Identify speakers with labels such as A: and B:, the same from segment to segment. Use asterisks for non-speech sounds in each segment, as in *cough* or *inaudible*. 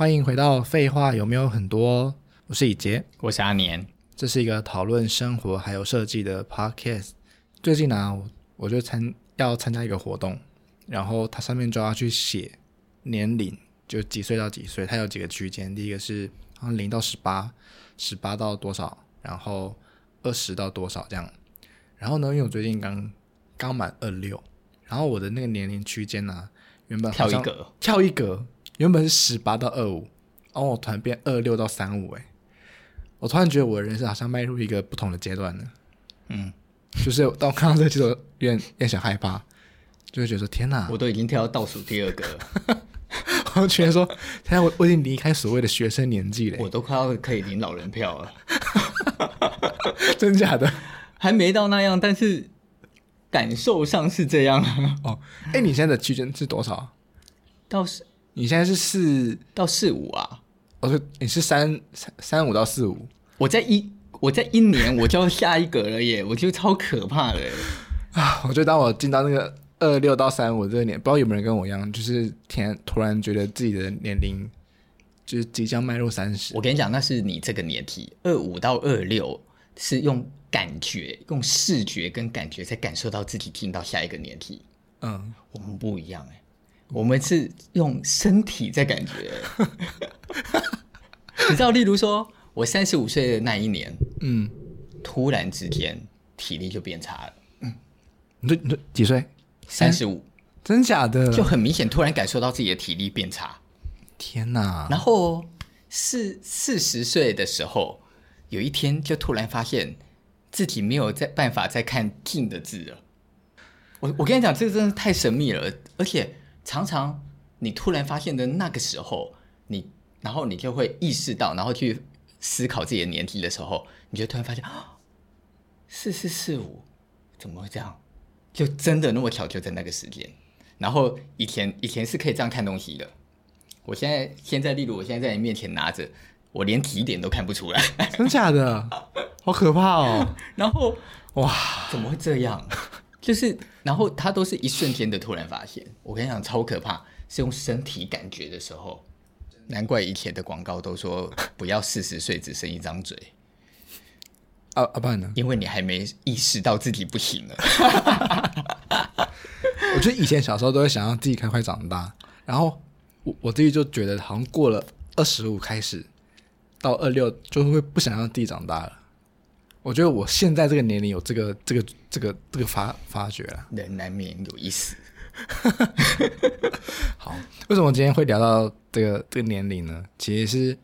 A: 欢迎回到废话有没有很多？我是以杰，
B: 我是阿年，
A: 这是一个讨论生活还有设计的 podcast。最近呢、啊，我就参要参加一个活动，然后它上面就要去写年龄，就几岁到几岁，它有几个区间，第一个是好像零到十八，十八到多少，然后二十到多少这样。然后呢，因为我最近刚刚满二六，然后我的那个年龄区间呢，原本
B: 跳一格，
A: 跳一格，原本是十八到二五，然后我突然变二六到三五，哎，我突然觉得我的人生好像迈入一个不同的阶段了。嗯，就是当我看到这个，就有点有点小害怕，就会觉得说天哪，
B: 我都已经跳到倒数第二个了，
A: 我觉得说，现在，我我已经离开所谓的学生年纪了，
B: 我都快要可以领老人票了，
A: 真假的？*laughs*
B: 还没到那样，但是感受上是这样
A: 哦。哎、欸，你现在的区间是多少？
B: 到四？
A: 你现在是四
B: 到四五啊？
A: 我说你是三三三五到四五。
B: 我在一我在一年我就要下一格了耶！*laughs* 我觉得超可怕的
A: 啊！我觉得当我进到那个二六到三五这个年，不知道有没有人跟我一样，就是天突然觉得自己的年龄就是即将迈入三十。
B: 我跟你讲，那是你这个年纪，二五到二六是用。感觉用视觉跟感觉才感受到自己进到下一个年纪。嗯，我们不一样哎，我们是用身体在感觉。*laughs* 你知道，例如说我三十五岁的那一年，嗯，突然之间体力就变差了。嗯，
A: 你说你说几岁？
B: 三十五，
A: 真假的？
B: 就很明显，突然感受到自己的体力变差。
A: 天哪！
B: 然后四四十岁的时候，有一天就突然发现。自己没有在办法再看近的字了。我我跟你讲，这个真的太神秘了，而且常常你突然发现的那个时候，你然后你就会意识到，然后去思考自己的年纪的时候，你就突然发现啊，*gasps* 四四四五，怎么会这样？就真的那么巧，就在那个时间。然后以前以前是可以这样看东西的，我现在现在例如我现在在你面前拿着。我连几点都看不出来，*laughs*
A: 真假的，好可怕哦！*laughs*
B: 然后哇，怎么会这样？就是，然后他都是一瞬间的突然发现。我跟你讲，超可怕，是用身体感觉的时候。难怪以前的广告都说不要四十岁只剩一张嘴。
A: 啊啊，不然呢？
B: 因为你还没意识到自己不行了。*laughs*
A: 我觉得以前小时候都会想让自己快快长大，然后我我自己就觉得好像过了二十五开始。到二六就会不想让自己长大了。我觉得我现在这个年龄有这个这个这个这个发发觉了。
B: 人难免有一死。*laughs*
A: 好，为什么今天会聊到这个这个年龄呢？其实是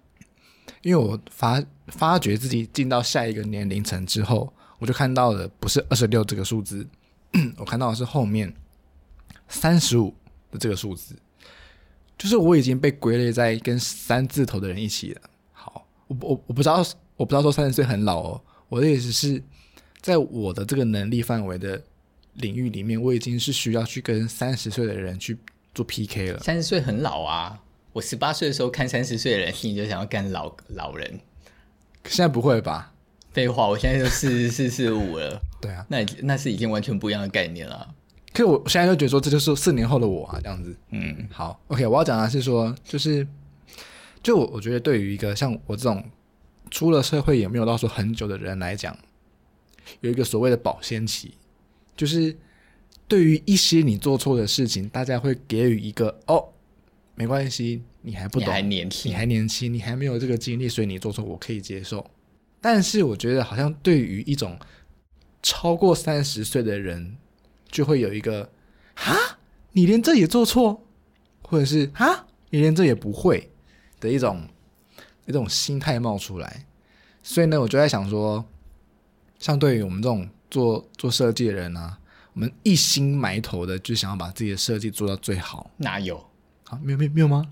A: 因为我发发觉自己进到下一个年龄层之后，我就看到的不是二十六这个数字，*clears throat* 我看到的是后面三十五的这个数字，就是我已经被归类在跟三字头的人一起了。好我我我不知道，我不知道说三十岁很老哦。我的意思是，在我的这个能力范围的领域里面，我已经是需要去跟三十岁的人去做 PK 了。
B: 三十岁很老啊！我十八岁的时候看三十岁的人，心里就想要干老老人。
A: 现在不会吧？
B: 废话，我现在就四十四、四十五了。*laughs*
A: 对啊，
B: 那那是已经完全不一样的概念了。
A: 可是我现在就觉得说，这就是四年后的我啊，这样子。嗯，好，OK，我要讲的是说，就是。就我我觉得，对于一个像我这种出了社会也没有到说很久的人来讲，有一个所谓的保鲜期，就是对于一些你做错的事情，大家会给予一个哦，没关系，你还不懂，
B: 你还年轻，
A: 你还年轻，你还没有这个经历，所以你做错我可以接受。但是我觉得，好像对于一种超过三十岁的人，就会有一个啊，你连这也做错，或者是啊，你连这也不会。的一种一种心态冒出来，所以呢，我就在想说，像对于我们这种做做设计的人啊，我们一心埋头的就想要把自己的设计做到最好，
B: 哪有？
A: 啊，没有没有没有吗？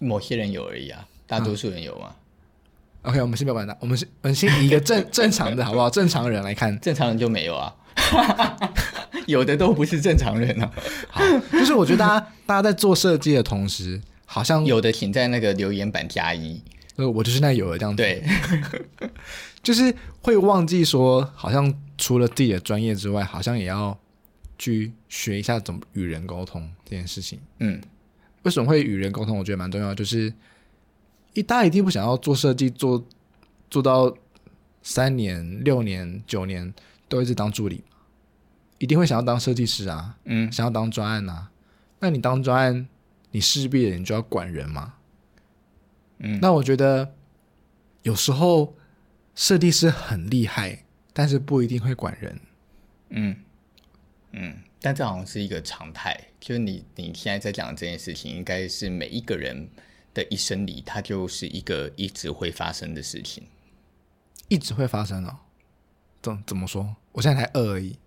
B: 某些人有而已啊，大多数人有吗？
A: 啊？OK，我们先不要管他，我们先我们先以一个正 *laughs* 正常的好不好？正常人来看，
B: 正常人就没有啊，*laughs* 有的都不是正常人啊。
A: 好，就是我觉得大家大家在做设计的同时。好像
B: 有的，请在那个留言板加一。
A: 呃，我就是那有的这样子。
B: 对，*laughs*
A: 就是会忘记说，好像除了自己的专业之外，好像也要去学一下怎么与人沟通这件事情。嗯，为什么会与人沟通？我觉得蛮重要，就是一大家一定不想要做设计，做做到三年、六年、九年都一直当助理，一定会想要当设计师啊，
B: 嗯，
A: 想要当专案啊。那你当专案，你势必的你就要管人嘛，
B: 嗯，
A: 那我觉得有时候设计师很厉害，但是不一定会管人，
B: 嗯嗯，但这好像是一个常态，就是你你现在在讲的这件事情，应该是每一个人的一生里，它就是一个一直会发生的事情，
A: 一直会发生哦。怎怎么说？我现在才二而已。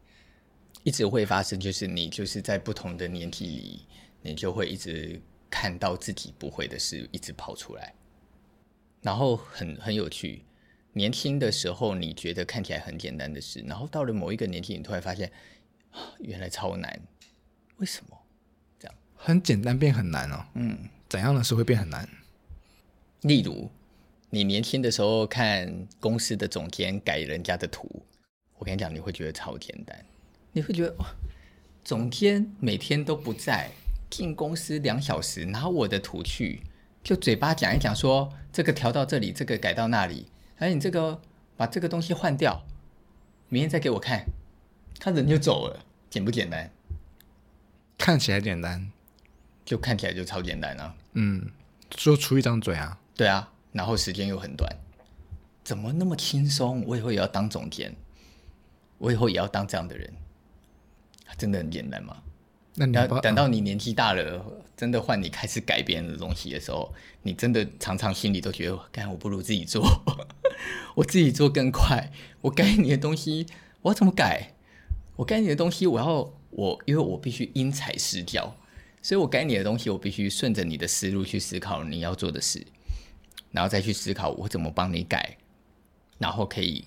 B: 一直会发生，就是你就是在不同的年纪里，你就会一直看到自己不会的事一直跑出来，然后很很有趣。年轻的时候你觉得看起来很简单的事，然后到了某一个年纪，你突然发现啊，原来超难。为什么？这样
A: 很简单变很难哦。
B: 嗯，
A: 怎样的事会变很难？
B: 例如，你年轻的时候看公司的总监改人家的图，我跟你讲，你会觉得超简单。你会觉得哇，总监每天都不在，进公司两小时，拿我的图去，就嘴巴讲一讲说，说这个调到这里，这个改到那里，哎，你这个把这个东西换掉，明天再给我看，他人就走了，简不简单？
A: 看起来简单，
B: 就看起来就超简单啊。
A: 嗯，就出一张嘴啊，
B: 对啊，然后时间又很短，怎么那么轻松？我以后也要当总监，我以后也要当这样的人。真的很简单吗？
A: 那你要
B: 等到你年纪大了，真的换你开始改别人的东西的时候，你真的常常心里都觉得，干我不如自己做，*laughs* 我自己做更快。我改你的东西，我要怎么改？我改你的东西，我要我，因为我必须因材施教，所以我改你的东西，我必须顺着你的思路去思考你要做的事，然后再去思考我怎么帮你改，然后可以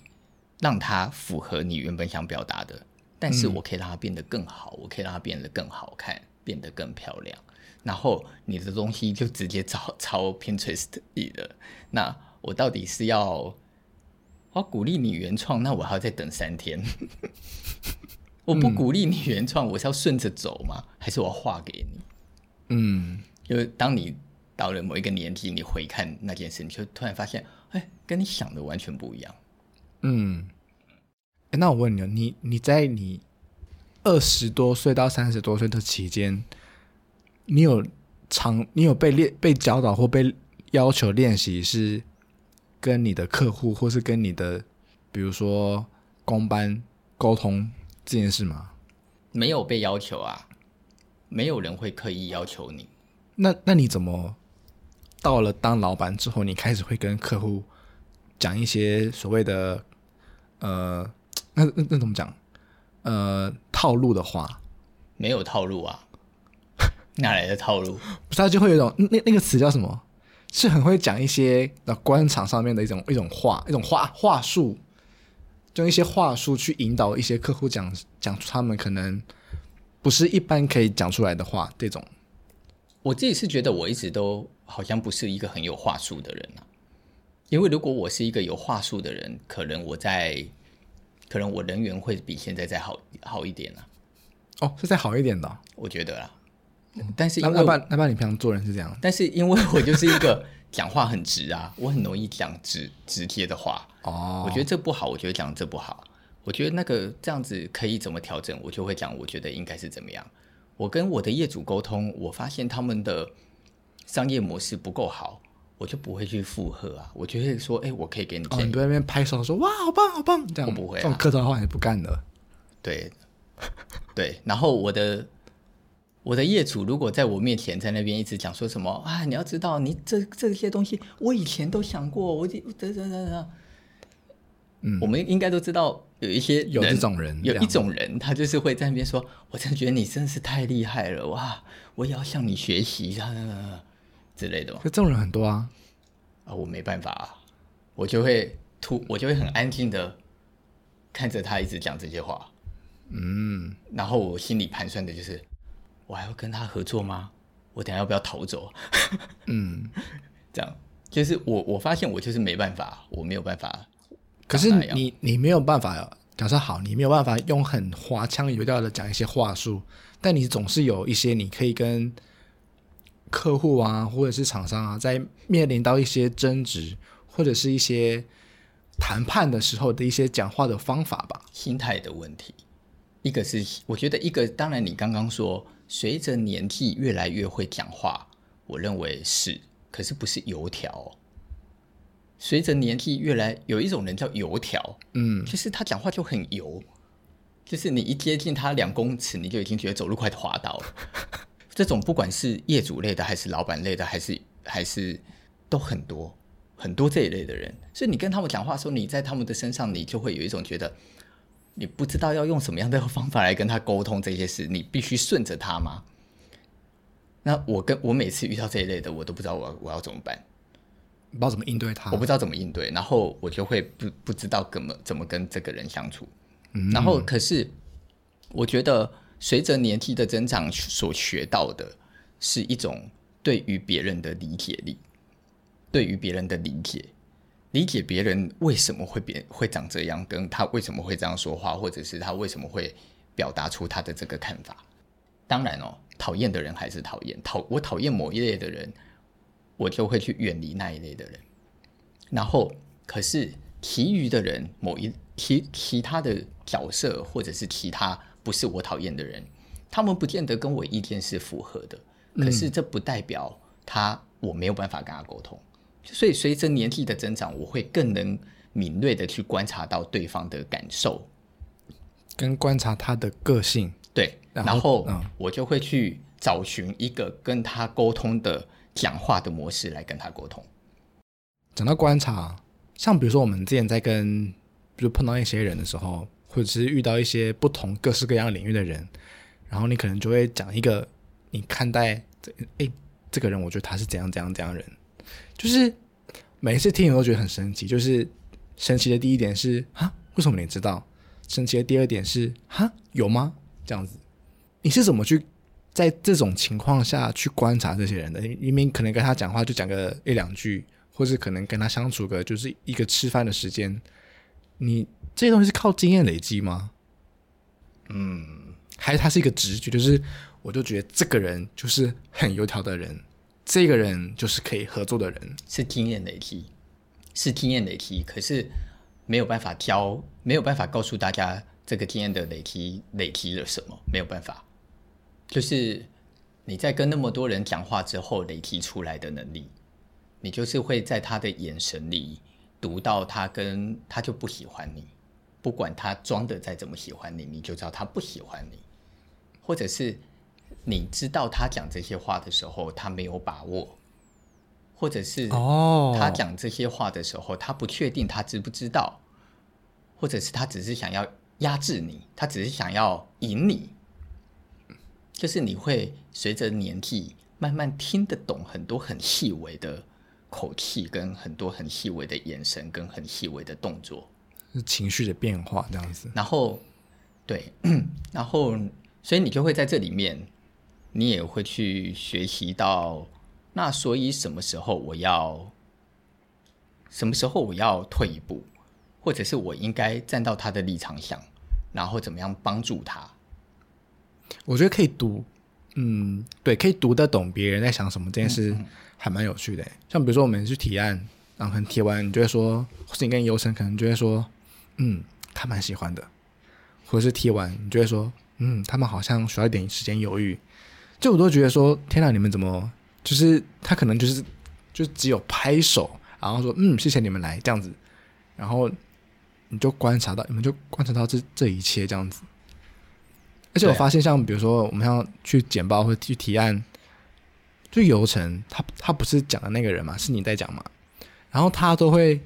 B: 让它符合你原本想表达的。但是我可以让它变得更好，嗯、我可以让它变得更好看，变得更漂亮。然后你的东西就直接抄抄 Pinterest 里的。那我到底是要我要鼓励你原创？那我还要再等三天？*laughs* 我不鼓励你原创，我是要顺着走吗？还是我要画给你？
A: 嗯，
B: 因为当你到了某一个年纪，你回看那件事，你就突然发现，哎，跟你想的完全不一样。
A: 嗯。欸、那我问你，你你在你二十多岁到三十多岁的期间，你有常你有被练被教导或被要求练习是跟你的客户或是跟你的比如说工班沟通这件事吗？
B: 没有被要求啊，没有人会刻意要求你。
A: 那那你怎么到了当老板之后，你开始会跟客户讲一些所谓的呃？那那那怎么讲？呃，套路的话，
B: 没有套路啊，*laughs* 哪来的套路？
A: 不是，他就会有一种那那个词叫什么？是很会讲一些呃官场上面的一种一种话，一种话话术，就用一些话术去引导一些客户讲讲出他们可能不是一般可以讲出来的话。这种，
B: 我自己是觉得我一直都好像不是一个很有话术的人啊，因为如果我是一个有话术的人，可能我在。可能我人缘会比现在再好好一点呢、
A: 啊。哦，是再好一点的、哦，
B: 我觉得啦。但是因为
A: 那那那你平常做人是这样？
B: 但是因为我就是一个讲话很直啊，*laughs* 我很容易讲直直接的话。哦，我觉得这不好，我觉得讲这不好，我觉得那个这样子可以怎么调整，我就会讲，我觉得应该是怎么样。我跟我的业主沟通，我发现他们的商业模式不够好。我就不会去附和啊，我就会说，哎、欸，我可以给你建议。哦，你
A: 在那边拍手说，哇，好棒，好棒，这样。
B: 我不会、啊，
A: 这种客套话也不干的。
B: 对，*laughs* 对。然后我的我的业主如果在我面前在那边一直讲说什么啊，你要知道，你这这些东西我以前都想过，我这这这这，嗯，我们应该都知道有一些
A: 有这种人，
B: 有一种人，他就是会在那边说，我真的觉得你真是太厉害了，哇，我也要向你学习，之类的嘛，
A: 这种人很多啊，
B: 啊，我没办法啊，我就会突，我就会很安静的看着他一直讲这些话，嗯，然后我心里盘算的就是，我还要跟他合作吗？我等下要不要逃走？嗯，*laughs* 这样就是我我发现我就是没办法，我没有办法。
A: 可是你你没有办法，假设好，你没有办法用很花腔油调的讲一些话术，但你总是有一些你可以跟。客户啊，或者是厂商啊，在面临到一些争执或者是一些谈判的时候的一些讲话的方法吧，
B: 心态的问题。一个是我觉得一个，当然你刚刚说，随着年纪越来越会讲话，我认为是，可是不是油条。随着年纪越来，有一种人叫油条，嗯，就是他讲话就很油，就是你一接近他两公尺，你就已经觉得走路快滑倒了。这种不管是业主类的，还是老板类的，还是还是都很多很多这一类的人，所以你跟他们讲话的时候，你在他们的身上，你就会有一种觉得，你不知道要用什么样的方法来跟他沟通这些事，你必须顺着他吗？那我跟我每次遇到这一类的，我都不知道我我要怎么办，
A: 不知道怎么应对他，
B: 我不知道怎么应对，然后我就会不不知道怎么怎么跟这个人相处，嗯，然后可是我觉得。随着年纪的增长，所学到的是一种对于别人的理解力，对于别人的理解，理解别人为什么会变会长这样，跟他为什么会这样说话，或者是他为什么会表达出他的这个看法。当然哦，讨厌的人还是讨厌，讨我讨厌某一类的人，我就会去远离那一类的人。然后，可是其余的人，某一其其他的角色，或者是其他。不是我讨厌的人，他们不见得跟我意见是符合的。可是这不代表他我没有办法跟他沟通。所以随着年纪的增长，我会更能敏锐的去观察到对方的感受，
A: 跟观察他的个性。
B: 对，然后我就会去找寻一个跟他沟通的讲话的模式来跟他沟通。
A: 讲到观察，像比如说我们之前在跟，比如碰到一些人的时候。或者是遇到一些不同各式各样领域的人，然后你可能就会讲一个你看待这诶这个人，我觉得他是怎样怎样怎样人，就是每一次听我都觉得很神奇。就是神奇的第一点是啊，为什么你知道？神奇的第二点是哈，有吗？这样子，你是怎么去在这种情况下去观察这些人的？明明可能跟他讲话就讲个一两句，或是可能跟他相处个就是一个吃饭的时间，你。这些东西是靠经验累积吗？嗯，还是他是一个直觉？就是我就觉得这个人就是很油条的人，这个人就是可以合作的人，
B: 是经验累积，是经验累积。可是没有办法教，没有办法告诉大家这个经验的累积累积了什么，没有办法。就是你在跟那么多人讲话之后累积出来的能力，你就是会在他的眼神里读到他跟他就不喜欢你。不管他装的再怎么喜欢你，你就知道他不喜欢你，或者是你知道他讲这些话的时候，他没有把握，或者是哦，他讲这些话的时候，他不确定他知不知道，或者是他只是想要压制你，他只是想要赢你，就是你会随着年纪慢慢听得懂很多很细微的口气，跟很多很细微的眼神，跟很细微的动作。
A: 情绪的变化这样子，
B: 然后，对，*clears throat* 然后，所以你就会在这里面，你也会去学习到，那所以什么时候我要，什么时候我要退一步，或者是我应该站到他的立场想，然后怎么样帮助他？
A: 我觉得可以读，嗯，对，可以读得懂别人在想什么，这件事还蛮有趣的。像比如说我们去提案，然后很提完，你就会说，或是你跟尤晨可能就会说。嗯，他蛮喜欢的，或者是提完，你就会说，嗯，他们好像需要一点时间犹豫。就我都觉得说，天哪，你们怎么就是他可能就是就只有拍手，然后说，嗯，谢谢你们来这样子，然后你就观察到，你们就观察到这这一切这样子。而且我发现，像比如说我们要去简报或者去提案，就流程，他他不是讲的那个人嘛，是你在讲嘛，然后他都会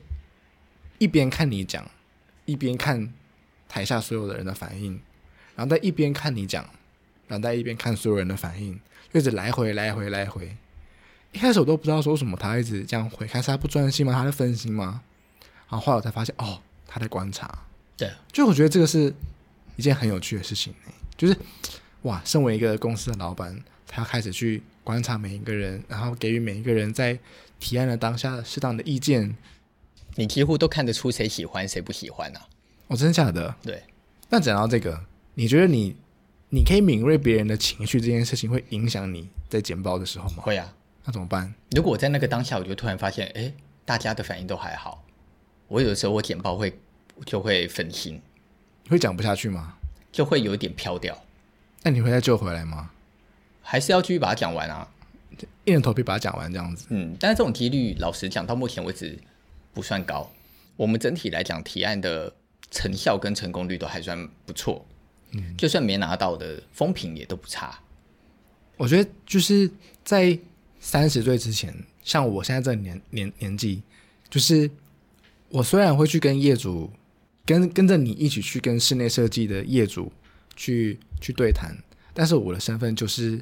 A: 一边看你讲。一边看台下所有的人的反应，然后在一边看你讲，然后在一边看所有人的反应，就一直来回来回来回。一开始我都不知道说什么，他一直这样回，开始他不专心吗？他在分心吗？然后后来我才发现，哦，他在观察。
B: 对，
A: 就我觉得这个是一件很有趣的事情，就是哇，身为一个公司的老板，他要开始去观察每一个人，然后给予每一个人在提案的当下适当的意见。
B: 你几乎都看得出谁喜欢谁不喜欢啊？
A: 哦，真的假的？
B: 对。
A: 那讲到这个，你觉得你你可以敏锐别人的情绪，这件事情会影响你在剪报的时候吗？
B: 会啊。
A: 那怎么办？
B: 如果我在那个当下，我就突然发现，哎，大家的反应都还好，我有的时候我剪报会就会分心，
A: 会讲不下去吗？
B: 就会有点飘掉。
A: 那你会再救回来吗？
B: 还是要继续把它讲完啊？
A: 硬着头皮把它讲完这样子。
B: 嗯，但是这种几率，老实讲，到目前为止不算高。我们整体来讲，提案的成效跟成功率都还算不错。嗯，就算没拿到的风评也都不差。
A: 我觉得就是在。三十岁之前，像我现在这年年年纪，就是我虽然会去跟业主跟跟着你一起去跟室内设计的业主去去对谈，但是我的身份就是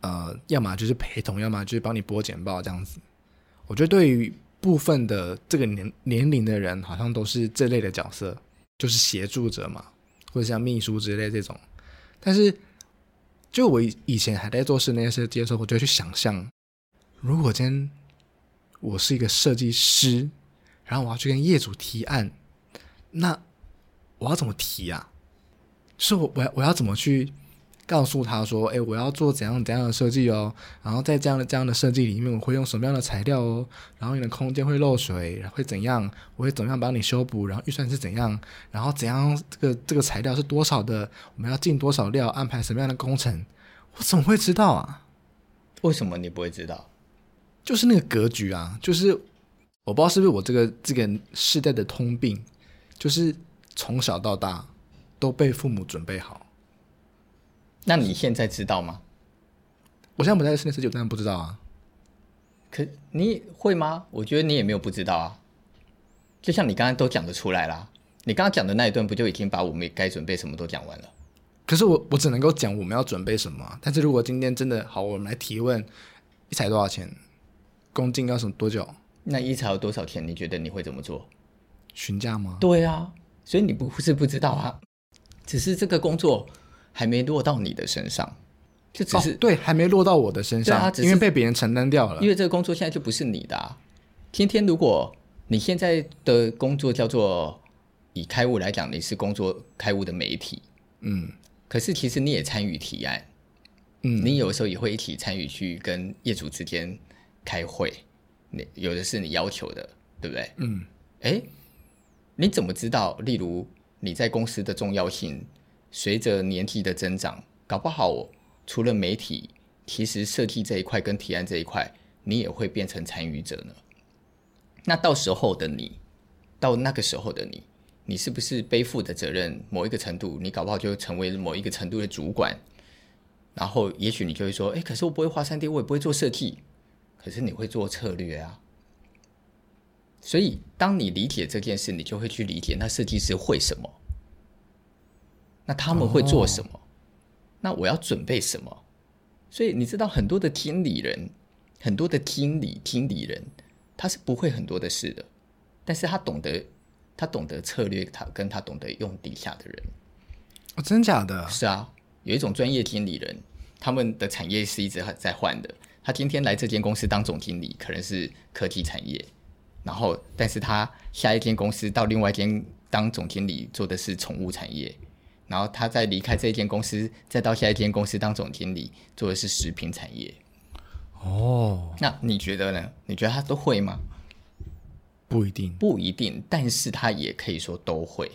A: 呃，要么就是陪同，要么就是帮你播简报这样子。我觉得对于部分的这个年年龄的人，好像都是这类的角色，就是协助者嘛，或者像秘书之类这种。但是就我以前还在做室内设计的时候，我就去想象。如果今天我是一个设计师，然后我要去跟业主提案，那我要怎么提啊？是我我要我要怎么去告诉他说，哎，我要做怎样怎样的设计哦？然后在这样的这样的设计里面，我会用什么样的材料哦？然后你的空间会漏水，会怎样？我会怎样帮你修补？然后预算是怎样？然后怎样？这个这个材料是多少的？我们要进多少料？安排什么样的工程？我怎么会知道啊？
B: 为什么你不会知道？
A: 就是那个格局啊，就是我不知道是不是我这个这个世代的通病，就是从小到大都被父母准备好。
B: 那你现在知道吗？
A: 我现在不在室内设计，我当然不知道啊。
B: 可你会吗？我觉得你也没有不知道啊。就像你刚刚都讲得出来啦，你刚刚讲的那一段不就已经把我们该准备什么都讲完了？
A: 可是我我只能够讲我们要准备什么。但是如果今天真的好，我们来提问，一台多少钱？公斤要什么多久？
B: 那一才有多少钱？你觉得你会怎么做？
A: 询价吗？
B: 对啊，所以你不是不知道啊，只是这个工作还没落到你的身上，就只是、
A: 哦、对，还没落到我的身上，啊、因为被别人承担掉了。
B: 因为这个工作现在就不是你的啊。今天如果你现在的工作叫做以开悟来讲，你是工作开悟的媒体，嗯，可是其实你也参与提案，嗯，你有时候也会一起参与去跟业主之间。开会，你有的是你要求的，对不对？嗯，哎，你怎么知道？例如你在公司的重要性，随着年纪的增长，搞不好除了媒体，其实设计这一块跟提案这一块，你也会变成参与者呢。那到时候的你，到那个时候的你，你是不是背负的责任某一个程度，你搞不好就成为某一个程度的主管，然后也许你就会说，哎，可是我不会画 3D，我也不会做设计。可是你会做策略啊，所以当你理解这件事，你就会去理解那设计师会什么，那他们会做什么，哦、那我要准备什么？所以你知道很多的经理人，很多的经理经理人，他是不会很多的事的，但是他懂得，他懂得策略，他跟他懂得用底下的人。
A: 哦，真假的？
B: 是啊，有一种专业经理人，他们的产业是一直在换的。他今天来这间公司当总经理，可能是科技产业，然后，但是他下一间公司到另外一间当总经理，做的是宠物产业，然后他再离开这间公司，再到下一间公司当总经理，做的是食品产业。哦，那你觉得呢？你觉得他都会吗？
A: 不一定，
B: 不一定，但是他也可以说都会，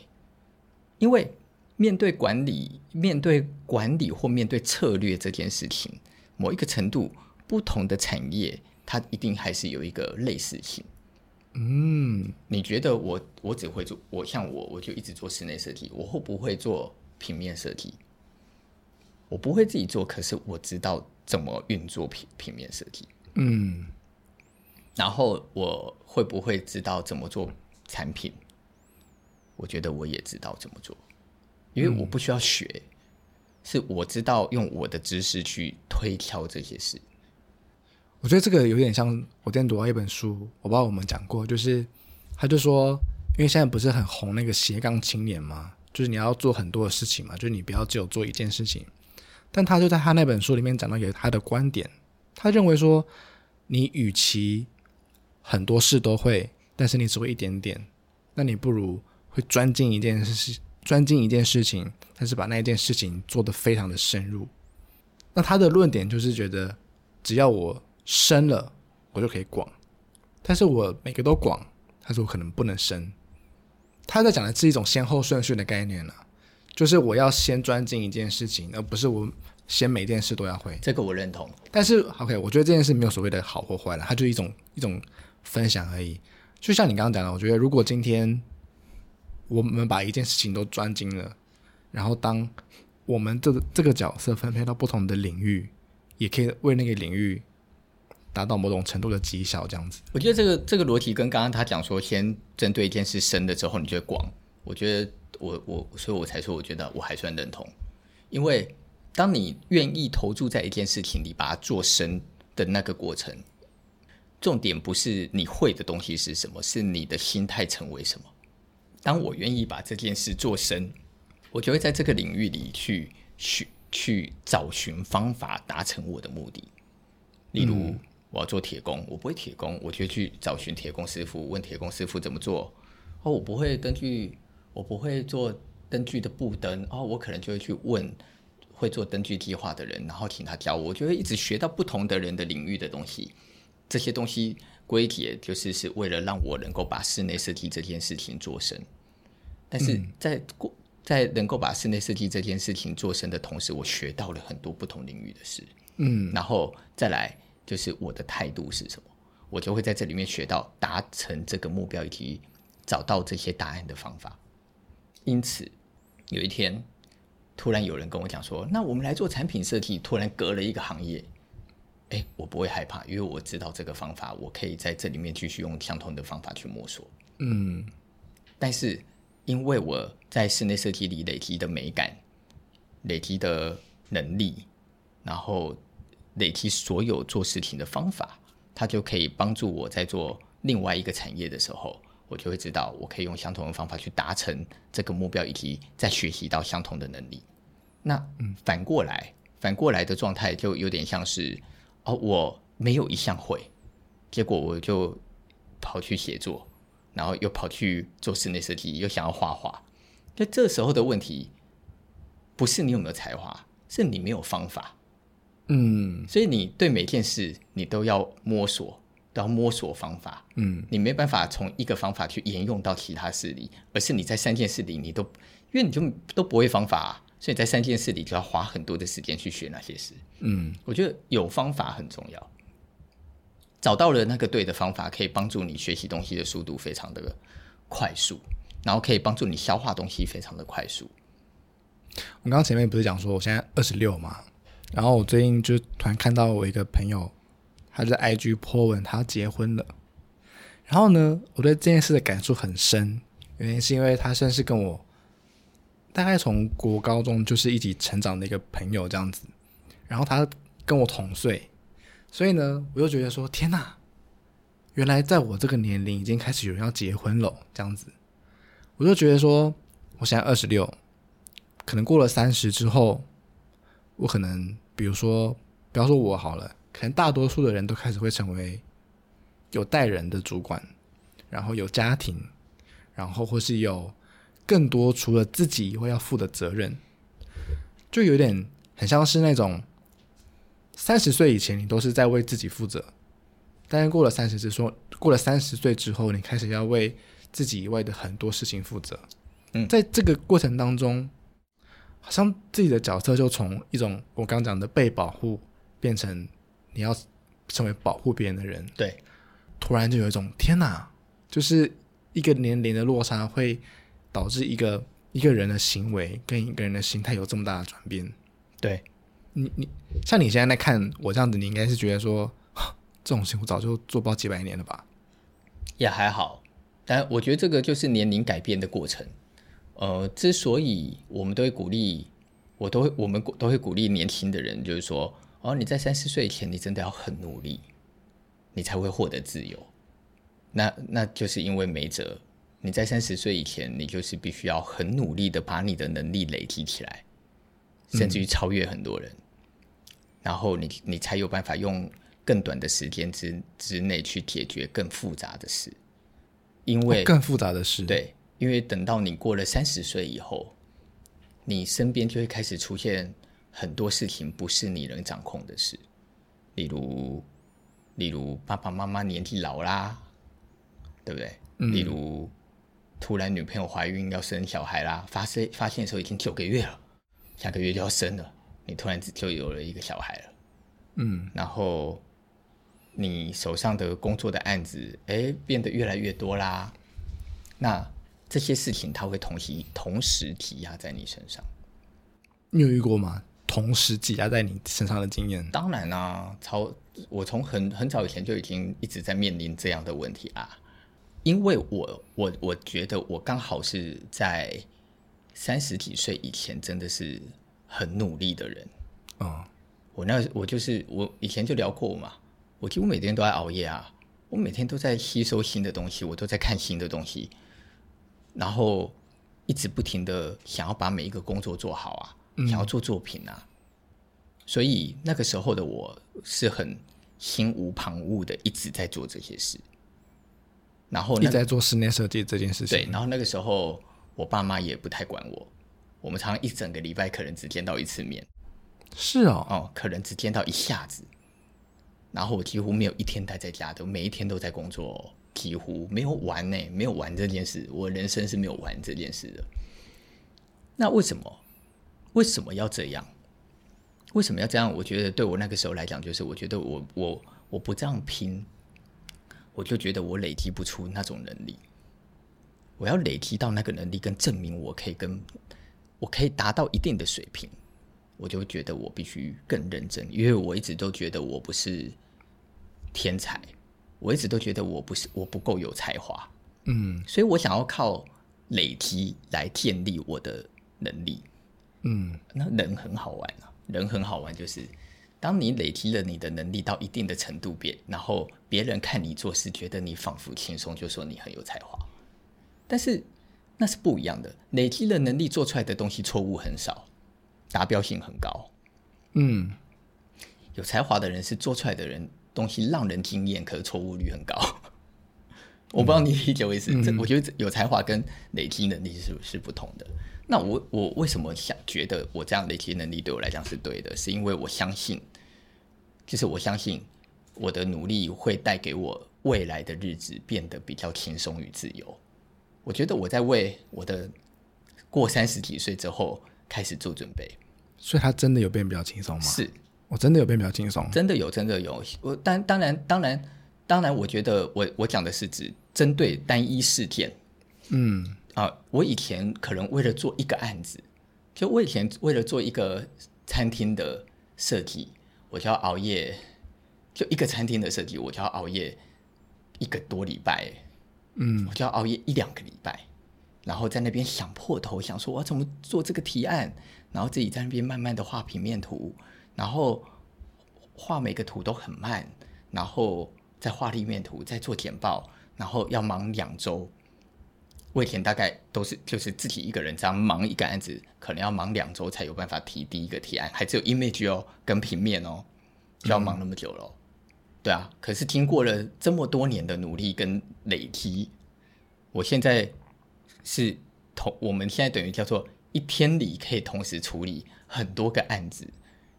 B: 因为面对管理、面对管理或面对策略这件事情，某一个程度。不同的产业，它一定还是有一个类似性。嗯，你觉得我我只会做，我像我我就一直做室内设计，我会不会做平面设计？我不会自己做，可是我知道怎么运作平平面设计。嗯，然后我会不会知道怎么做产品？我觉得我也知道怎么做，因为我不需要学，嗯，是我知道用我的知识去推敲这些事。
A: 我觉得这个有点像我之前读到一本书，我不知道我们讲过，就是他就说，因为现在不是很红那个斜杠青年嘛，就是你要做很多的事情嘛，就是你不要只有做一件事情。但他就在他那本书里面讲到有他的观点，他认为说，你与其很多事都会，但是你只会一点点，那你不如会专精一件事，专精一件事情，但是把那一件事情做得非常的深入。那他的论点就是觉得，只要我深了，我就可以广。但是我每个都广，他说我可能不能深。他在讲的是一种先后顺序的概念了，就是我要先专精一件事情，而不是我先每件事都要会。
B: 这个我认同。
A: 但是 OK，我觉得这件事没有所谓的好或坏了，它就是一种一种分享而已。就像你刚刚讲的，我觉得如果今天我们把一件事情都专精了，然后当我们这个这个角色分配到不同的领域，也可以为那个领域。达到某种程度的绩效，这样子。
B: 我觉得这个这个逻辑跟刚刚他讲说，先针对一件事深的之后，你就会广。我觉得我我，所以我才说，我觉得我还算认同。因为当你愿意投注在一件事情你，把它做深的那个过程，重点不是你会的东西是什么，是你的心态成为什么。当我愿意把这件事做深，我就会在这个领域里去去去找寻方法，达成我的目的。例如。嗯我要做铁工，我不会铁工，我就去找寻铁工师傅，问铁工师傅怎么做。哦，我不会灯具，我不会做灯具的布灯，哦，我可能就会去问会做灯具计划的人，然后请他教我。我就会一直学到不同的人的领域的东西。这些东西归结就是是为了让我能够把室内设计这件事情做深。但是在过在能够把室内设计这件事情做深的同时，我学到了很多不同领域的事。嗯，然后再来。就是我的态度是什么，我就会在这里面学到达成这个目标以及找到这些答案的方法。因此，有一天突然有人跟我讲说：“那我们来做产品设计。”突然隔了一个行业，哎，我不会害怕，因为我知道这个方法，我可以在这里面继续用相同的方法去摸索。嗯，但是因为我在室内设计里累积的美感、累积的能力，然后。累积所有做事情的方法，它就可以帮助我在做另外一个产业的时候，我就会知道我可以用相同的方法去达成这个目标，以及再学习到相同的能力。那反过来，反过来的状态就有点像是哦，我没有一项会，结果我就跑去写作，然后又跑去做室内设计，又想要画画。那这时候的问题不是你有没有才华，是你没有方法。嗯，所以你对每件事你都要摸索，都要摸索方法。嗯，你没办法从一个方法去沿用到其他事里，而是你在三件事里你都，因为你就都不会方法啊，所以在三件事里就要花很多的时间去学那些事。嗯，我觉得有方法很重要，找到了那个对的方法，可以帮助你学习东西的速度非常的快速，然后可以帮助你消化东西非常的快速。
A: 我刚刚前面不是讲说我现在二十六吗？然后我最近就突然看到我一个朋友，他在 IG po 文，他结婚了。然后呢，我对这件事的感触很深，原因是因为他算是跟我大概从国高中就是一起成长的一个朋友这样子。然后他跟我同岁，所以呢，我就觉得说，天哪，原来在我这个年龄已经开始有人要结婚了，这样子。我就觉得说，我现在二十六，可能过了三十之后，我可能。比如说，比方说我好了，可能大多数的人都开始会成为有带人的主管，然后有家庭，然后或是有更多除了自己以外要负的责任，就有点很像是那种三十岁以前你都是在为自己负责，但是过了三十岁，说过了三十岁之后，你开始要为自己以外的很多事情负责。嗯，在这个过程当中。好像自己的角色就从一种我刚讲的被保护，变成你要成为保护别人的人。
B: 对，
A: 突然就有一种天哪，就是一个年龄的落差会导致一个一个人的行为跟一个人的心态有这么大的转变。
B: 对，
A: 你你像你现在在看我这样子，你应该是觉得说 *sighs* 这种事我早就做不到几百年了吧？
B: 也还好，但我觉得这个就是年龄改变的过程。呃，之所以我们都会鼓励，我都会，我们都会鼓励年轻的人，就是说，哦，你在三十岁以前，你真的要很努力，你才会获得自由。那那就是因为没辙，你在三十岁以前，你就是必须要很努力的把你的能力累积起来，甚至于超越很多人，嗯、然后你你才有办法用更短的时间之之内去解决更复杂的事，因为、
A: 哦、更复杂的事，
B: 对。因为等到你过了三十岁以后，你身边就会开始出现很多事情不是你能掌控的事，例如，例如爸爸妈妈年纪老啦，对不对？嗯、例如突然女朋友怀孕要生小孩啦，发生发现的时候已经九个月了，下个月就要生了，你突然就有了一个小孩了，
A: 嗯，
B: 然后。你手上的工作的案子，哎，变得越来越多啦。那这些事情，它会同时同时挤压在你身上。
A: 你有遇过吗？同时挤压在你身上的经验？
B: 当然啦、啊，超我从很很早以前就已经一直在面临这样的问题啊。因为我我我觉得我刚好是在三十几岁以前，真的是很努力的人。
A: 哦，
B: 我那我就是我以前就聊过嘛。我几乎每天都在熬夜啊！我每天都在吸收新的东西，我都在看新的东西，然后一直不停的想要把每一个工作做好啊，嗯、想要做作品啊。所以那个时候的我是很心无旁骛的，一直在做这些事。然后
A: 一直在做室内设计这件事情。
B: 对，然后那个时候我爸妈也不太管我，我们常常一整个礼拜可能只见到一次面。
A: 是哦，
B: 哦，可能只见到一下子。然后我几乎没有一天待在家的，每一天都在工作，几乎没有玩呢，没有玩这件事，我人生是没有玩这件事的。那为什么？为什么要这样？为什么要这样？我觉得对我那个时候来讲，就是我觉得我我我不这样拼，我就觉得我累积不出那种能力。我要累积到那个能力，跟证明我可以跟我可以达到一定的水平，我就觉得我必须更认真，因为我一直都觉得我不是。天才，我一直都觉得我不是我不够有才华，
A: 嗯，
B: 所以我想要靠累积来建立我的能力，
A: 嗯，
B: 那人很好玩啊，人很好玩，就是当你累积了你的能力到一定的程度边，然后别人看你做事，觉得你仿佛轻松，就说你很有才华，但是那是不一样的，累积了能力做出来的东西错误很少，达标性很高，
A: 嗯，
B: 有才华的人是做出来的人。东西让人惊艳，可是错误率很高。*laughs* 我不知道你理解我意思。这、嗯、我觉得有才华跟累积能力是是不同的。那我我为什么想觉得我这样累积能力对我来讲是对的？是因为我相信，就是我相信我的努力会带给我未来的日子变得比较轻松与自由。我觉得我在为我的过三十几岁之后开始做准备。
A: 所以，他真的有变比较轻松吗？
B: 是。
A: 我真的有变比较轻松，
B: 真的有，真的有。我当当然当然当然，我觉得我我讲的是指针对单一事件。
A: 嗯
B: 啊，我以前可能为了做一个案子，就我以前为了做一个餐厅的设计，我就要熬夜。就一个餐厅的设计，我就要熬夜一个多礼拜。
A: 嗯，
B: 我就要熬夜一两个礼拜，然后在那边想破头，想说我要怎么做这个提案，然后自己在那边慢慢的画平面图。然后画每个图都很慢，然后再画立面图，再做简报，然后要忙两周。我以前大概都是就是自己一个人这样忙一个案子，可能要忙两周才有办法提第一个提案，还只有 image 哦跟平面哦，就要忙那么久了。对啊，可是经过了这么多年的努力跟累积，我现在是同我们现在等于叫做一天里可以同时处理很多个案子。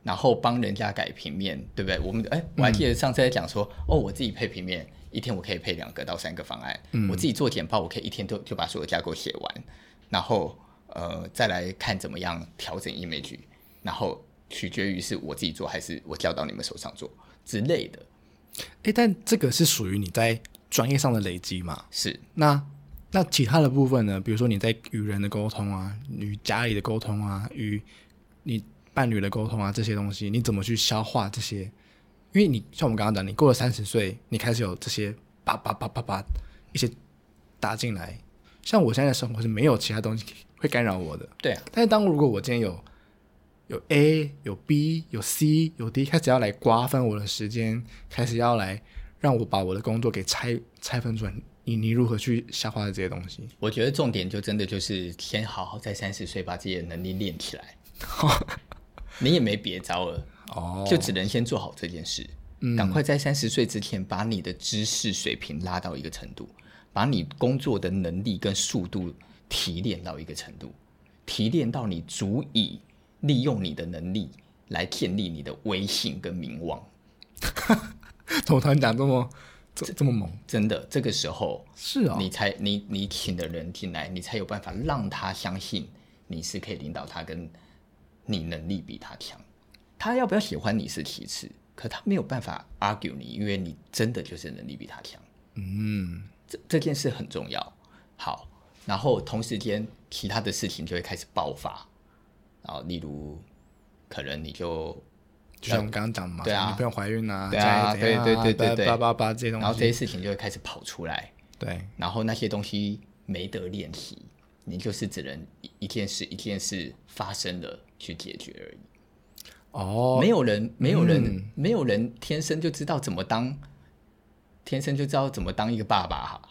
B: 然后帮人家改平面，对不对？我们哎，我还记得上次在讲说，嗯、哦，我自己配平面，一天我可以配两个到三个方案。嗯、我自己做简报，我可以一天就就把所有架构写完，然后呃再来看怎么样调整 image，然后取决于是我自己做还是我交到你们手上做之类的。
A: 哎，但这个是属于你在专业上的累积嘛？
B: 是。
A: 那那其他的部分呢？比如说你在与人的沟通啊，与家里的沟通啊，与你。伴侣的沟通啊，这些东西你怎么去消化这些？因为你像我们刚刚讲，你过了三十岁，你开始有这些叭叭叭叭叭一些打进来。像我现在的生活是没有其他东西会干扰我的。
B: 对啊。
A: 但是当如果我今天有有 A 有 B 有 C 有 D 开始要来瓜分我的时间，开始要来让我把我的工作给拆拆分出来，你你如何去消化这些东西？
B: 我觉得重点就真的就是先好好在三十岁把自己的能力练起来。*laughs* 你也没别招了，哦，就只能先做好这件事，嗯，赶快在三十岁之前把你的知识水平拉到一个程度，把你工作的能力跟速度提炼到一个程度，提炼到你足以利用你的能力来建立你的威信跟名望。*laughs*
A: 怎么突然讲这么这这么猛？
B: 真的，这个时候
A: 是啊、哦，
B: 你才你你请的人进来，你才有办法让他相信你是可以领导他，跟你能力比他强。他要不要喜欢你是其次，可他没有办法 argue 你，因为你真的就是能力比他强。
A: 嗯，
B: 这这件事很重要。好，然后同时间其他的事情就会开始爆发。然后，例如，可能你就
A: 就像我们刚刚讲的嘛，
B: 对啊，
A: 女朋友怀孕啊，
B: 对啊，对对对对对，
A: 叭叭叭这些东西，
B: 然后这些事情就会开始跑出来。
A: 对，
B: 然后那些东西没得练习，你就是只能一件事一件事发生了去解决而已。
A: 哦，
B: 没有人，没有人，
A: 嗯、
B: 没有人天生就知道怎么当，天生就知道怎么当一个爸爸哈，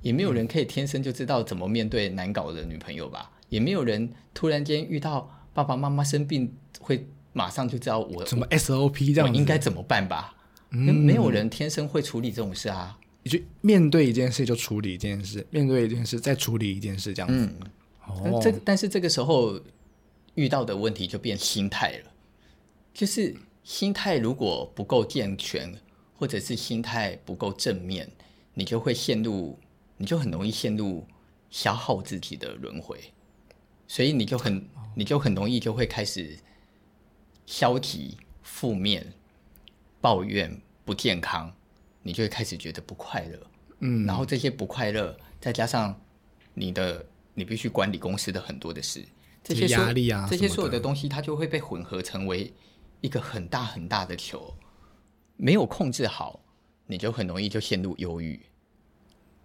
B: 也没有人可以天生就知道怎么面对难搞的女朋友吧，也没有人突然间遇到爸爸妈妈生病会马上就知道我
A: 什么 SOP 这样
B: 应该怎么办吧？嗯，没有人天生会处理这种事啊，
A: 你就面对一件事就处理一件事，面对一件事再处理一件事这样子。
B: 嗯，哦，这但是这个时候遇到的问题就变心态了。就是心态如果不够健全，或者是心态不够正面，你就会陷入，你就很容易陷入消耗自己的轮回，所以你就很，你就很容易就会开始消极、负面、抱怨、不健康，你就会开始觉得不快乐。嗯，然后这些不快乐，再加上你的，你必须管理公司的很多的事，这些
A: 压力啊，
B: 这些所有的东西，它就会被混合成为。一个很大很大的球，没有控制好，你就很容易就陷入忧郁，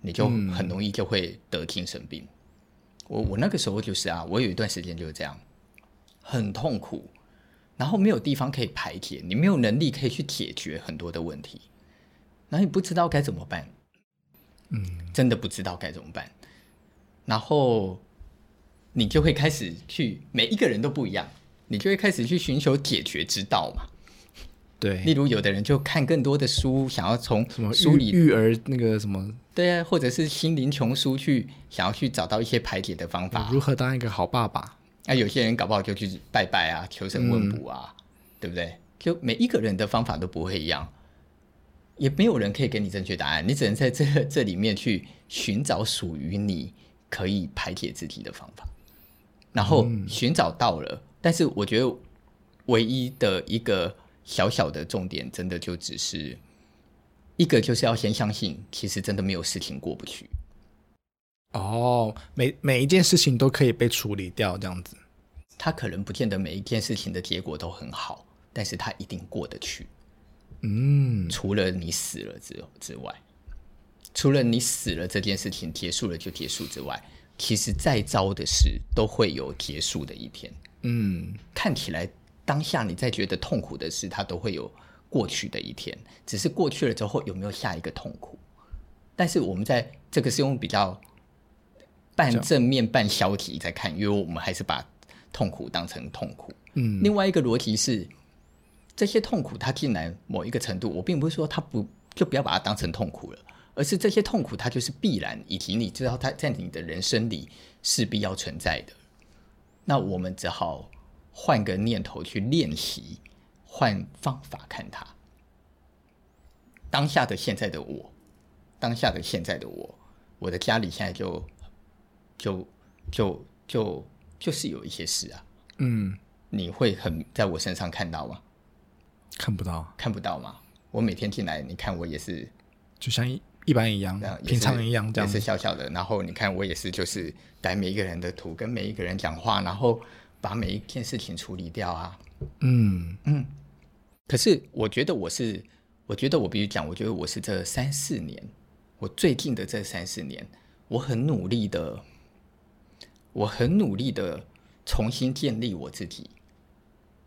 B: 你就很容易就会得精神病。嗯、我我那个时候就是啊，我有一段时间就是这样，很痛苦，然后没有地方可以排解，你没有能力可以去解决很多的问题，然后你不知道该怎么办，嗯，真的不知道该怎么办，然后你就会开始去，每一个人都不一样。你就会开始去寻求解决之道嘛？
A: 对，
B: 例如有的人就看更多的书，想要从
A: 什么
B: 书里
A: 育儿那个什么，
B: 对啊，或者是心灵穷书去想要去找到一些排解的方法，
A: 如何当一个好爸爸？
B: 啊，有些人搞不好就去拜拜啊，求神问卜啊，嗯、对不对？就每一个人的方法都不会一样，也没有人可以给你正确答案，你只能在这这里面去寻找属于你可以排解自己的方法，然后寻找到了。嗯但是我觉得，唯一的一个小小的重点，真的就只是一个，就是要先相信，其实真的没有事情过不去。
A: 哦，每每一件事情都可以被处理掉，这样子。
B: 他可能不见得每一件事情的结果都很好，但是他一定过得去。
A: 嗯，
B: 除了你死了之之外，除了你死了这件事情结束了就结束之外，其实再糟的事都会有结束的一天。
A: 嗯，
B: 看起来当下你在觉得痛苦的事，它都会有过去的一天。只是过去了之后有没有下一个痛苦？但是我们在这个是用比较半正面半消极在看，因为我们还是把痛苦当成痛苦。
A: 嗯，
B: 另外一个逻辑是，这些痛苦它进来某一个程度，我并不是说它不就不要把它当成痛苦了，而是这些痛苦它就是必然，以及你知道它在你的人生里势必要存在的。那我们只好换个念头去练习，换方法看它。当下的现在的我，当下的现在的我，我的家里现在就就就就就是有一些事啊。
A: 嗯，
B: 你会很在我身上看到吗？
A: 看不到，
B: 看不到吗？我每天进来，你看我也是，
A: 就像一一般一样，平常一样，这样
B: 也是小小的。然后你看我也是，就是。带每一个人的图，跟每一个人讲话，然后把每一件事情处理掉啊。
A: 嗯
B: 嗯。可是我觉得我是，我觉得我必须讲，我觉得我是这三四年，我最近的这三四年，我很努力的，我很努力的重新建立我自己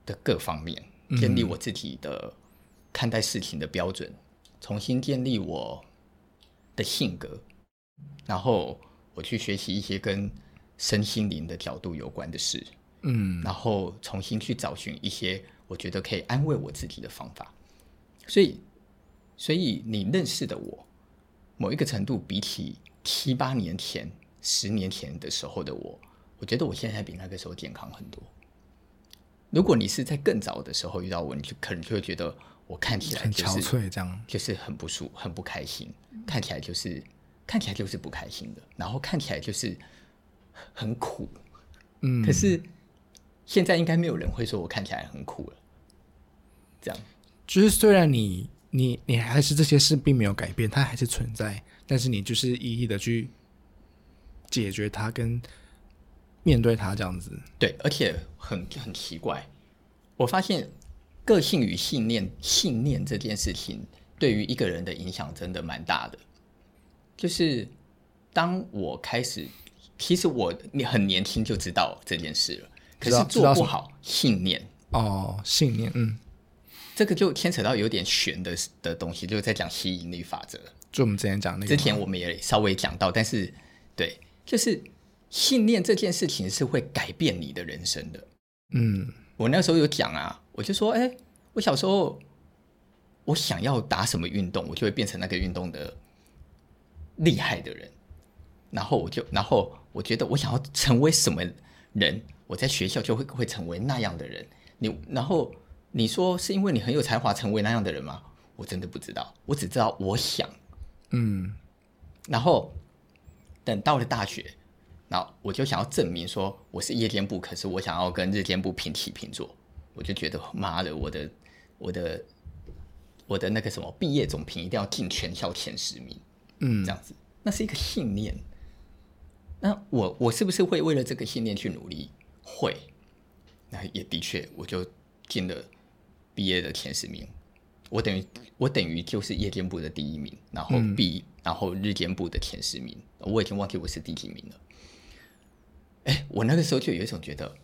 B: 的各方面，建立我自己的看待事情的标准，重新建立我的性格，然后。我去学习一些跟身心灵的角度有关的事，
A: 嗯，
B: 然后重新去找寻一些我觉得可以安慰我自己的方法。所以，所以你认识的我，某一个程度比起七八年前，十年前的时候的我，我觉得我现在比那个时候健康很多。如果你是在更早的时候遇到我，你就可能就会觉得我看起来、就是、
A: 很憔悴，这样
B: 就是很不舒服、很不开心，看起来就是看起来就是不开心的，然后看起来就是很苦。嗯，可是现在应该没有人会说我看起来很苦了。这样，
A: 就是虽然你你你还是这些事并没有改变，它还是存在，但是你就是一一的去解决它跟。面对它这样子，
B: 对，而且很很奇怪，我发现个性与信念，信念这件事情对于一个人的影响真的蛮大的。就是当我开始，其实我你很年轻就知道这件事了，可是做不好信念
A: 哦，信念，嗯，
B: 这个就牵扯到有点玄的的东西，就是在讲吸引力法则。
A: 就我们之前讲那个，
B: 之前我们也稍微讲到，但是对，就是。信念这件事情是会改变你的人生的。嗯，我那时候有讲啊，我就说，哎，我小时候我想要打什么运动，我就会变成那个运动的厉害的人。然后我就，然后我觉得我想要成为什么人，我在学校就会会成为那样的人。你，然后你说是因为你很有才华成为那样的人吗？我真的不知道，我只知道我想。嗯，然后等到了大学。然后我就想要证明说我是夜间部，可是我想要跟日间部平起平坐，我就觉得妈的，我的我的我的那个什么毕业总评一定要进全校前十名，嗯，这样子，那是一个信念。那我我是不是会为了这个信念去努力？会，那也的确，我就进了毕业的前十名。我等于我等于就是夜间部的第一名，然后毕、嗯、然后日间部的前十名，我已经忘记我是第几名了。哎，我那个时候就有一种觉得，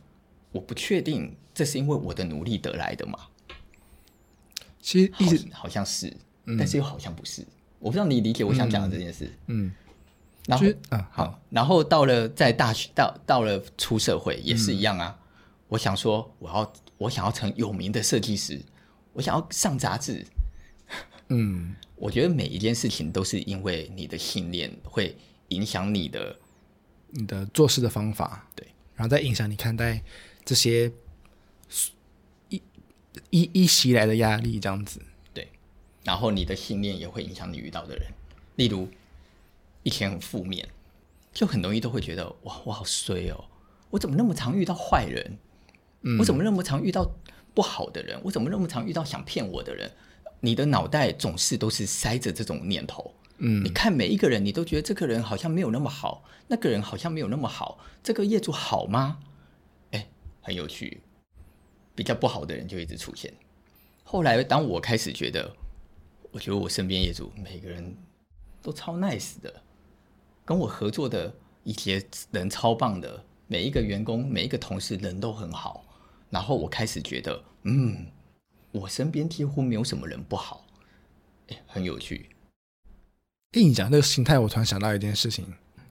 B: 我不确定这是因为我的努力得来的嘛。
A: 其实一直
B: 好，好像是，嗯，但是又好像不是。我不知道你理解我想讲的这件事。嗯，嗯然后，嗯，好，然后到了在大学，到到了出社会也是一样啊。嗯，我想说，我要我想要成有名的设计师，我想要上杂志。嗯，我觉得每一件事情都是因为你的信念会影响你的。
A: 你的做事的方法，
B: 对，
A: 然后再影响你看待这些一一一袭来的压力，这样子，
B: 对，然后你的信念也会影响你遇到的人，例如一天很负面，就很容易都会觉得哇，我好衰哦，我怎么那么常遇到坏人？嗯，我怎么那么常遇到不好的人？我怎么那么常遇到想骗我的人？你的脑袋总是都是塞着这种念头。嗯，你看每一个人，你都觉得这个人好像没有那么好，那个人好像没有那么好，这个业主好吗？很有趣，比较不好的人就一直出现。后来，当我开始觉得，我觉得我身边业主每个人都超 nice 的，跟我合作的一些人超棒的，每一个员工、每一个同事人都很好。然后我开始觉得，嗯，我身边几乎没有什么人不好，哎，很有趣。
A: 跟你讲这个心态，我突然想到一件事情，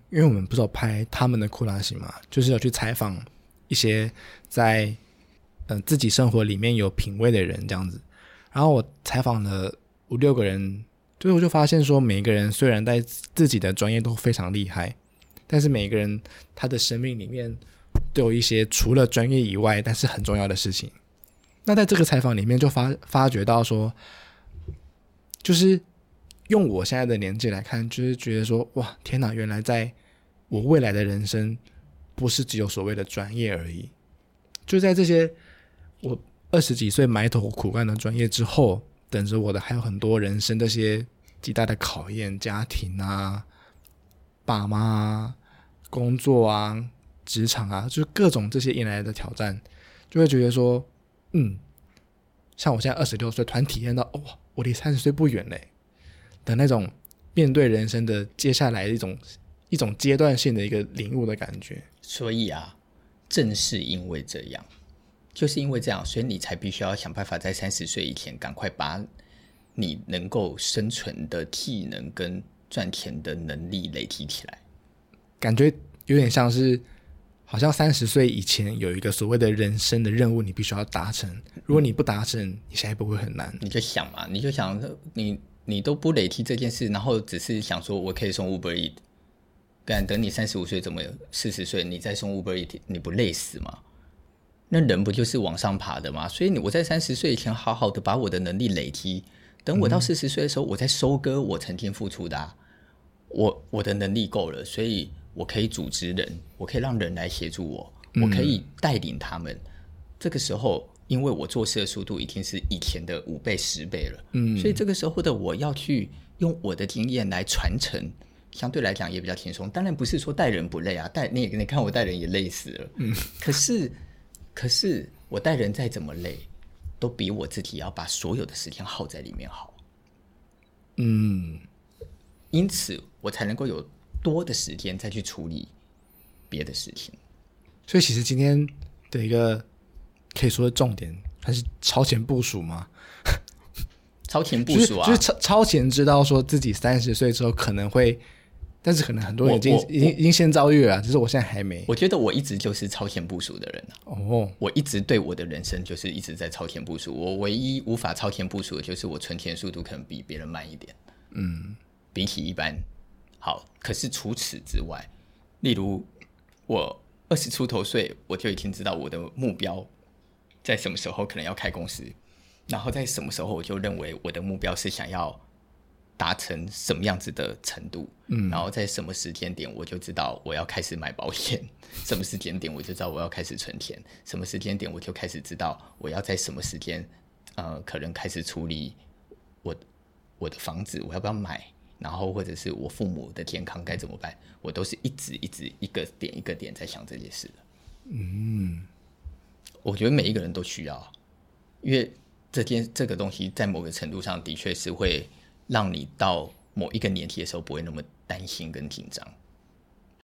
A: 因为我们不是要拍他们的酷拉型嘛，就是要去采访一些在嗯、自己生活里面有品味的人这样子。然后我采访了五六个人，最后就发现说，每个人虽然在自己的专业都非常厉害，但是每个人他的生命里面都有一些除了专业以外，但是很重要的事情。那在这个采访里面就发发觉到说，就是。用我现在的年纪来看，就是觉得说，哇，天哪！原来在我未来的人生，不是只有所谓的专业而已。就在这些我二十几岁埋头苦干的专业之后，等着我的还有很多人生这些极大的考验，家庭啊、爸妈啊、工作啊、职场啊，就是各种这些迎来的挑战，就会觉得说，嗯，像我现在二十六岁，突然体验到，哇，我离三十岁不远嘞。的那种面对人生的接下来一种一种阶段性的一个领悟的感觉，
B: 所以啊，正是因为这样，就是因为这样，所以你才必须要想办法在三十岁以前赶快把你能够生存的技能跟赚钱的能力累积起来。
A: 感觉有点像是，好像三十岁以前有一个所谓的人生的任务，你必须要达成。如果你不达成，你下一步会很难。
B: 你就想嘛，你就想你。你都不累积这件事，然后只是想说我可以送 Uber Eats，干等你三十五岁，怎么四十岁你再送 Uber，你不累死吗？那人不就是往上爬的吗？所以你我在三十岁以前好好的把我的能力累积，等我到四十岁的时候，我再收割我曾经付出的、啊。我我的能力够了，所以我可以组织人，我可以让人来协助我，我可以带领他们。嗯、这个时候，因为我做事的速度已经是以前的五倍、十倍了，嗯，所以这个时候的我要去用我的经验来传承，相对来讲也比较轻松。当然不是说带人不累啊，带你你看我带人也累死了，嗯，可是可是我带人再怎么累，都比我自己要把所有的时间耗在里面好，嗯。因此，我才能够有多的时间再去处理别的事情。
A: 所以，其实今天的一个可以说的重点，还是超前部署吗？*laughs*
B: 超前部署啊，
A: 就是、就是、超超前知道说自己三十岁之后可能会，但是可能很多人已经已经已经先遭遇了，只是我现在还没。
B: 我觉得我一直就是超前部署的人哦，我一直对我的人生就是一直在超前部署。我唯一无法超前部署的就是我存钱速度可能比别人慢一点。嗯。比起一般好，可是除此之外，例如我二十出头岁，我就已经知道我的目标在什么时候可能要开公司，然后在什么时候我就认为我的目标是想要达成什么样子的程度，嗯，然后在什么时间点我就知道我要开始买保险，*laughs* 什么时间点我就知道我要开始存钱，什么时间点我就开始知道我要在什么时间，呃，可能开始处理我我的房子我要不要买。然后或者是我父母的健康该怎么办？我都是一直一直一个点一个点在想这件事的。嗯，我觉得每一个人都需要，因为这件这个东西在某个程度上的确是会让你到某一个年纪的时候不会那么担心跟紧张。